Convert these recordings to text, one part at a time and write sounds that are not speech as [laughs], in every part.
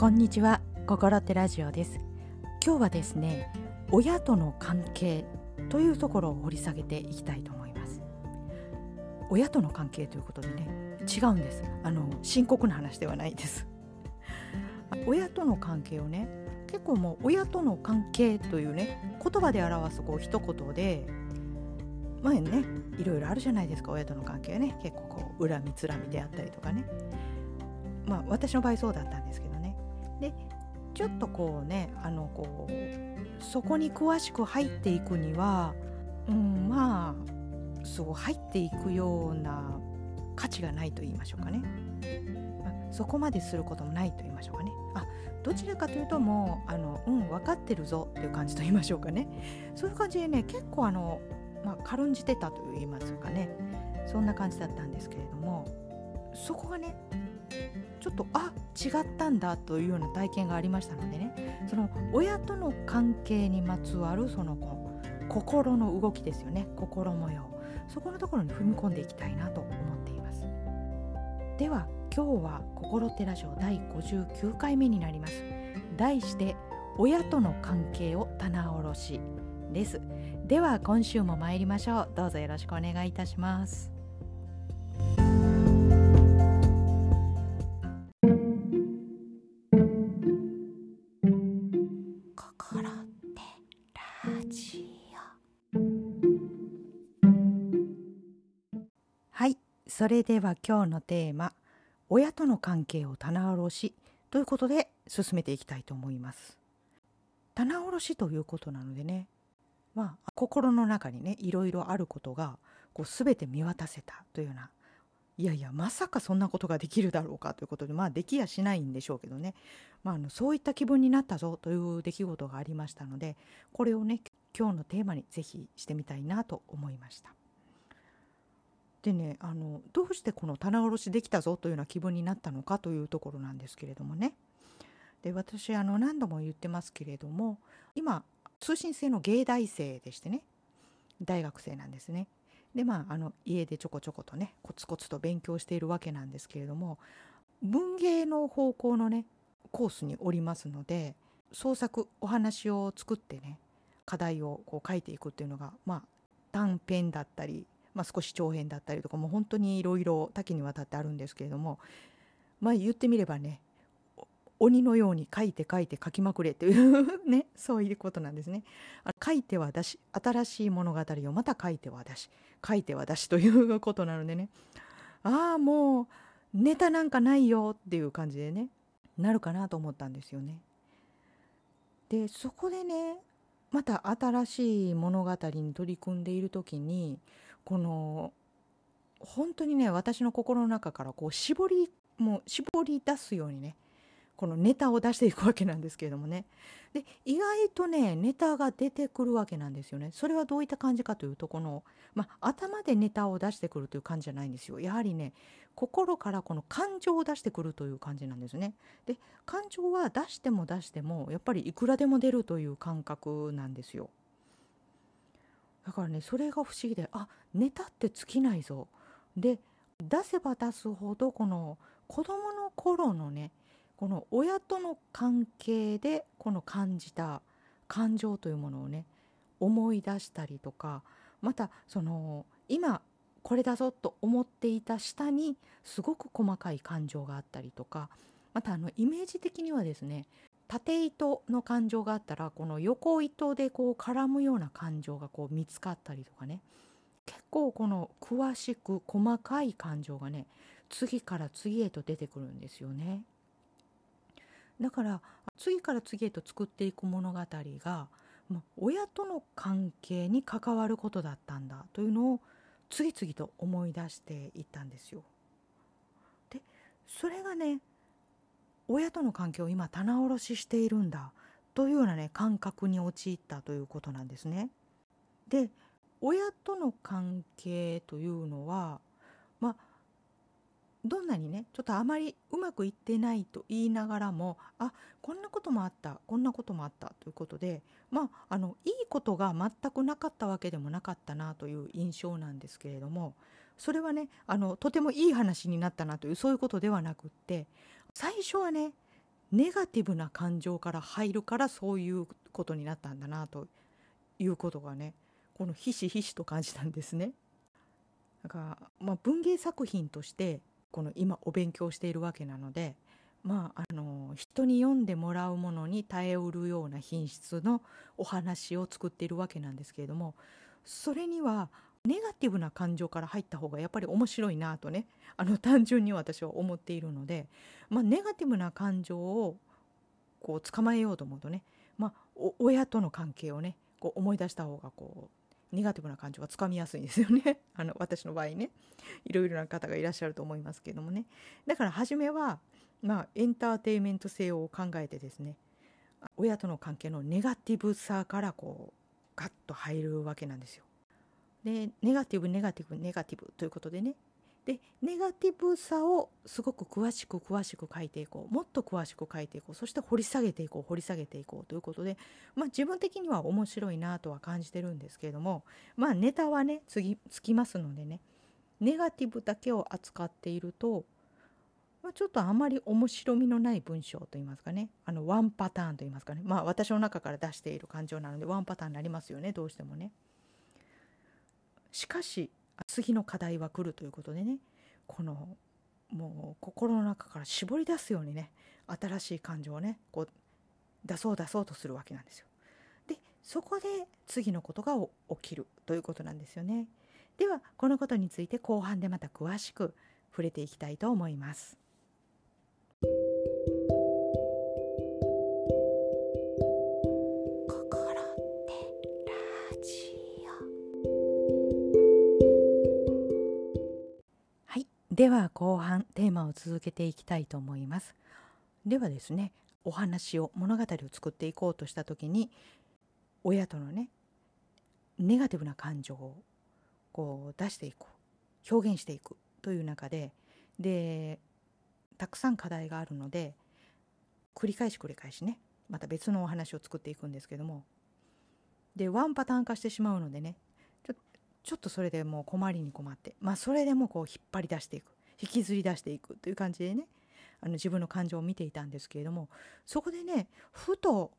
こんにちは。心ってラジオです。今日はですね親との関係というところを掘り下げていきたいと思います。親との関係ということでね違うんです。あの深刻な話ではないです。親との関係をね結構もう親との関係というね言葉で表すこう一言で前ねいろいろあるじゃないですか。親との関係はね結構こう恨みつらみであったりとかね。まあ私の場合そうだったんですけどでちょっとこうねあのこうそこに詳しく入っていくには、うん、まあすごい入っていくような価値がないと言いましょうかね、あ、そこまですることもないと言いましょうかね。あどちらかというともうあのうん分かってるぞっていう感じと言いましょうかね。そういう感じでね結構あの、まあ、軽んじてたと言いますかね。そんな感じだったんですけれどもそこがねちょっとあ違ったんだというような体験がありましたのでね。その親との関係にまつわるその心の動きですよね。心模様。そこのところに踏み込んでいきたいなと思っています。では今日は「心テラジオ」第59回目になります。題して「親との関係を棚卸し」です。では今週も参りましょう。どうぞよろしくお願いいたします。それでは今日のテーマ「親との関係を棚卸し」ということで進めていきたいと思います。棚卸しということなのでねまあ心の中にねいろいろあることがこう全て見渡せたというようないやいやまさかそんなことができるだろうかということでまあできやしないんでしょうけどね、まあ、あのそういった気分になったぞという出来事がありましたのでこれをね今日のテーマにぜひしてみたいなと思いました。でねあのどうしてこの棚卸しできたぞというような気分になったのかというところなんですけれどもねで私あの何度も言ってますけれども今通信制の芸大生でしてね大学生なんですね。でまああの家でちょこちょことねコツコツと勉強しているわけなんですけれども文芸の方向のねコースにおりますので創作お話を作ってね課題をこう書いていくっていうのがまあ短編だったりまあ、少し長編だったりとかもう本当にいろいろ多岐にわたってあるんですけれどもまあ言ってみればね鬼のように書いて書いて書きまくれという [laughs] ねそういうことなんですね。書いては出し新しい物語をまた書いては出し書いては出しということなのでねああもうネタなんかないよっていう感じでねなるかなと思ったんですよね。でそこでねまた新しい物語に取り組んでいる時にこの本当にね私の心の中からこう絞りもう絞り出すようにねこのネタを出していくわけなんですけれどもね。で意外とねネタが出てくるわけなんですよね。それはどういった感じかというとこの、まあ、頭でネタを出してくるという感じじゃないんですよ。やはりね心からこの感情を出してくるという感じなんですね。で感情は出しても出してもやっぱりいくらでも出るという感覚なんですよ。だからねそれが不思議であネタって尽きないぞ。で出せば出すほどこの子どもの頃のねこの親との関係でこの感じた感情というものをね思い出したりとかまたその今これだぞと思っていた下にすごく細かい感情があったりとかまたあのイメージ的にはですね縦糸の感情があったらこの横糸でこう絡むような感情がこう見つかったりとかね結構この詳しく細かい感情がね次から次へと出てくるんですよね。だから次から次へと作っていく物語が、親との関係に関わることだったんだというのを次々と思い出していったんですよ。でそれがね親との関係を今棚卸ししているんだというようなね感覚に陥ったということなんですね。で親との関係というのはまあどんなにねちょっとあまりうまくいってないと言いながらもあこんなこともあったこんなこともあったということでまああのいいことが全くなかったわけでもなかったなという印象なんですけれどもそれはねあのとてもいい話になったなというそういうことではなくって最初はねネガティブな感情から入るからそういうことになったんだなということがねこのひしひしと感じたんですね。だからまあ、文芸作品としてこの今お勉強しているわけなのでまあ、あの人に読んでもらうものに耐えうるような品質のお話を作っているわけなんですけれどもそれにはネガティブな感情から入った方がやっぱり面白いなとねあの単純に私は思っているので、まあ、ネガティブな感情をこう捕まえようと思うとね、まあ、親との関係をねこう思い出した方がこうネガティブな感情がつかみやすいんですよね。[laughs] あの私の場合ね。いろいろな方がいらっしゃると思いますけどもね。だから初めはまあエンターテインメント性を考えてですね親との関係のネガティブさからこうガッと入るわけなんですよ。でネガティブネガティブネガティブということでね。でネガティブさをすごく詳しく詳しく書いていこう。もっと詳しく書いていこう。そして掘り下げていこう。掘り下げていこうということで、まあ、自分的には面白いなとは感じてるんですけれども。まあネタはね次つきますのでね。ネガティブだけを扱っているとまあ、ちょっとあまり面白みのない文章といいますかね。あのワンパターンといいますかね。まあ私の中から出している感情なのでワンパターンになりますよねどうしてもね。しかし次の課題は来るということでねこのもう心の中から絞り出すようにね新しい感情をねこう出そう出そうとするわけなんですよ。でそこで次のことが起きるということなんですよね。ではこのことについて後半でまた詳しく触れていきたいと思います。では後半テーマを続けていきたいと思います。ではですねお話を物語を作っていこうとした時に親とのねネガティブな感情をこう出していこう表現していくという中ででたくさん課題があるので繰り返し繰り返しねまた別のお話を作っていくんですけどもでワンパターン化してしまうのでねちょっとそれでもう困りに困ってまあそれでもこう引っ張り出していく引きずり出していくという感じでねあの自分の感情を見ていたんですけれどもそこでねふと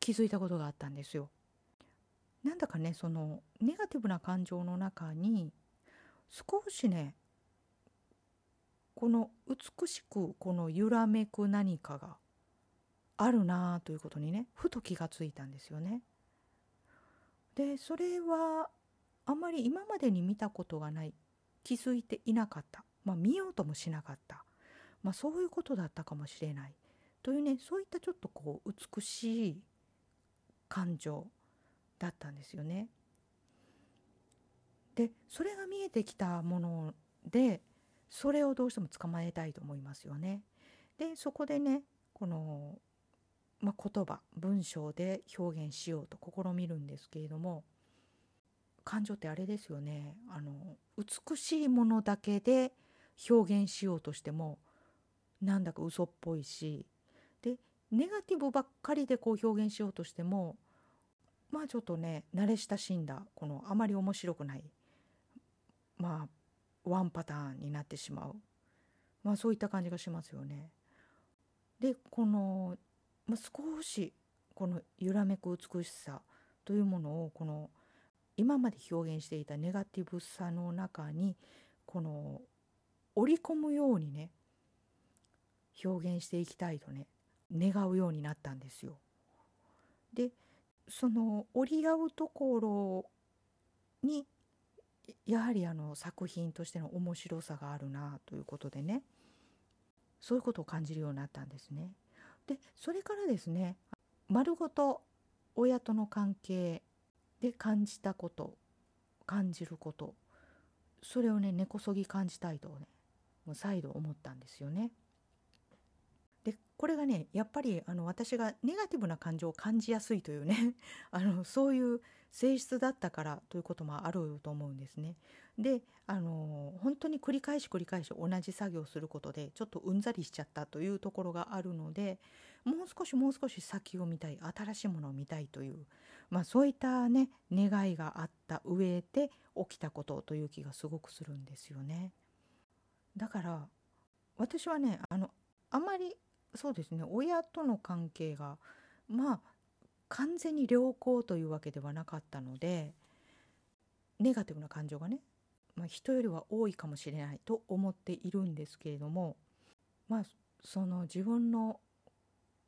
気づいたことがあったんですよ。なんだかねそのネガティブな感情の中に少しねこの美しくこの揺らめく何かがあるなということにねふと気がついたんですよね。でそれはあんまり今までに見たことがない気づいていなかった、まあ、見ようともしなかった、まあ、そういうことだったかもしれないというねそういったちょっとこう美しい感情だったんですよね。でそれが見えてきたものでそれをどうしても捕まえたいと思いますよね。でそこでねこの、まあ、言葉文章で表現しようと試みるんですけれども感情ってあれですよねあの美しいものだけで表現しようとしてもなんだか嘘っぽいしでネガティブばっかりでこう表現しようとしてもまあちょっとね慣れ親しんだこのあまり面白くないまあワンパターンになってしまうまあそういった感じがしますよね。でこの、まあ、少しこの揺らめく美しさというものをこの今まで表現していたネガティブさの中にこの織り込むようにね表現していきたいとね願うようになったんですよ。でその折り合うところにやはりあの作品としての面白さがあるなということでねそういうことを感じるようになったんですね。でそれからですね丸ごと親との関係で感じたこと感じることそれをね根こそぎ感じたいとねもう再度思ったんですよね。でこれがねやっぱりあの私がネガティブな感情を感じやすいというね [laughs] あのそういう性質だったからということもあると思うんですね。であの本当に繰り返し繰り返し同じ作業をすることでちょっとうんざりしちゃったというところがあるのでもう少しもう少し先を見たい新しいものを見たいというまあ、そういったね願いがあった上で起きたことという気がすごくするんですよね。だから私はねあのあまりそうですね親との関係がまあ完全に良好というわけではなかったのでネガティブな感情がね、まあ、人よりは多いかもしれないと思っているんですけれどもまあその自分の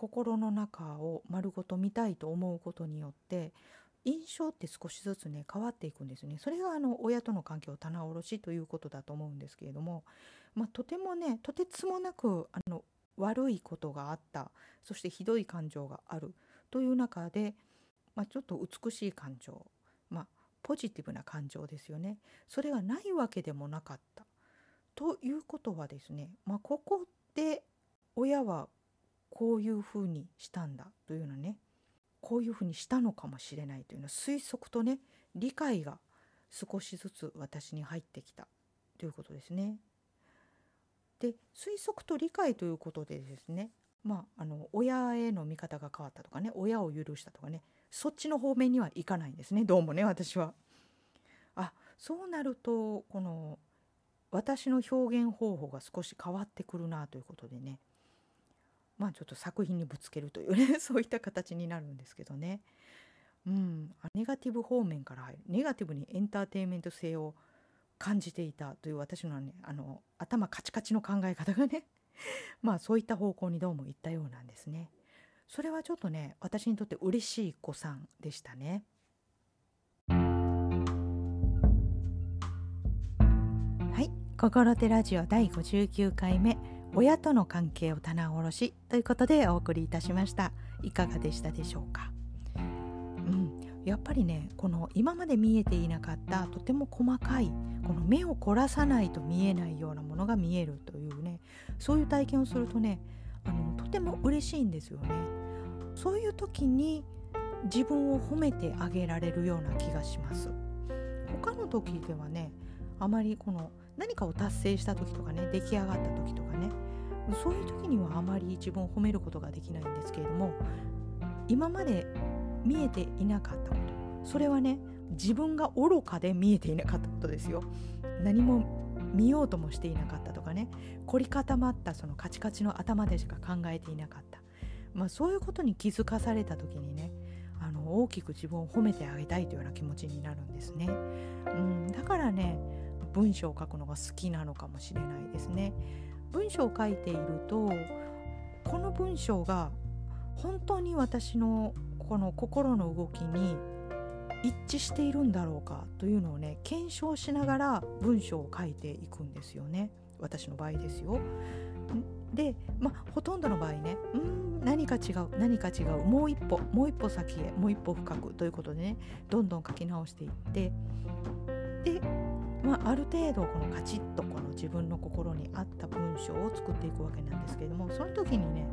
心の中を丸ごと見たいと思うことによって印象って少しずつね変わっていくんですね。それがあの親との関係を棚卸しということだと思うんですけれども、まあ、とてもねとてつもなくあの悪いことがあったそしてひどい感情があるという中で、まあ、ちょっと美しい感情、まあ、ポジティブな感情ですよね。それがないわけでもなかったということはですね、まあ、ここで親はこういうふうにしたんだというのはねこういうふうにしたのかもしれないというのは推測とね理解が少しずつ私に入ってきたということですね。で推測と理解ということでですねまああの親への見方が変わったとかね親を許したとかねそっちの方面にはいかないんですねどうもね私は。あそうなるとこの私の表現方法が少し変わってくるなということでねまあちょっと作品にぶつけるというね [laughs] そういった形になるんですけどね。うん、ネガティブ方面から入るネガティブにエンターテインメント性を感じていたという私のねあの頭カチカチの考え方がね [laughs] まあそういった方向にどうもいったようなんですね。それはちょっとね私にとって嬉しい子さんでしたね。はい「心手ラジオ」第59回目親との関係を棚卸しということでお送りいたしました。いかがでしたでしょうか？うん。やっぱりねこの今まで見えていなかったとても細かいこの目を凝らさないと見えないようなものが見えるというねそういう体験をするとねあのとても嬉しいんですよね。そういう時に自分を褒めてあげられるような気がします。他の時ではねあまりこの何かを達成した時とかね出来上がった時そういう時にはあまり自分を褒めることができないんですけれども今まで見えていなかったことそれはね自分が愚かで見えていなかったことですよ。何も見ようともしていなかったとかね凝り固まったそのカチカチの頭でしか考えていなかった、まあ、そういうことに気づかされた時にねあの大きく自分を褒めてあげたいというような気持ちになるんですね、うん、だからね文章を書くのが好きなのかもしれないですね。文章を書いているとこの文章が本当に私のこの心の動きに一致しているんだろうかというのをね検証しながら文章を書いていくんですよね私の場合ですよ。でまあほとんどの場合ねうん何か違う何か違うもう一歩もう一歩先へもう一歩深くということでねどんどん書き直していってまあ、ある程度このカチッとこの自分の心に合った文章を作っていくわけなんですけれどもその時にね、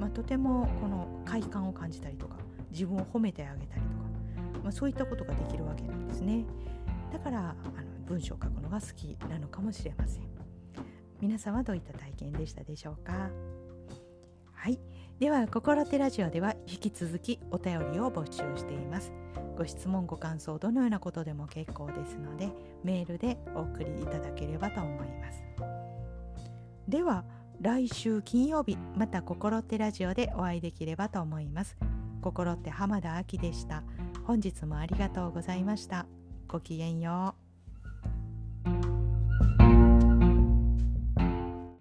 まあ、とてもこの快感を感じたりとか自分を褒めてあげたりとか、まあ、そういったことができるわけなんですね。だからあの文章を書くのが好きなのかもしれません。皆さんはどういった体験でしたでしょうか？はい。では心手ラジオでは引き続きお便りを募集しています。ご質問ご感想どのようなことでも結構ですのでメールでお送りいただければと思います。では来週金曜日また心ってラジオでお会いできればと思います。心って浜田亜希でした。本日もありがとうございました。ごきげんよう。